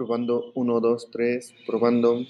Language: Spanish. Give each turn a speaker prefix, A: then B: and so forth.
A: probando 1, 2, 3, probando.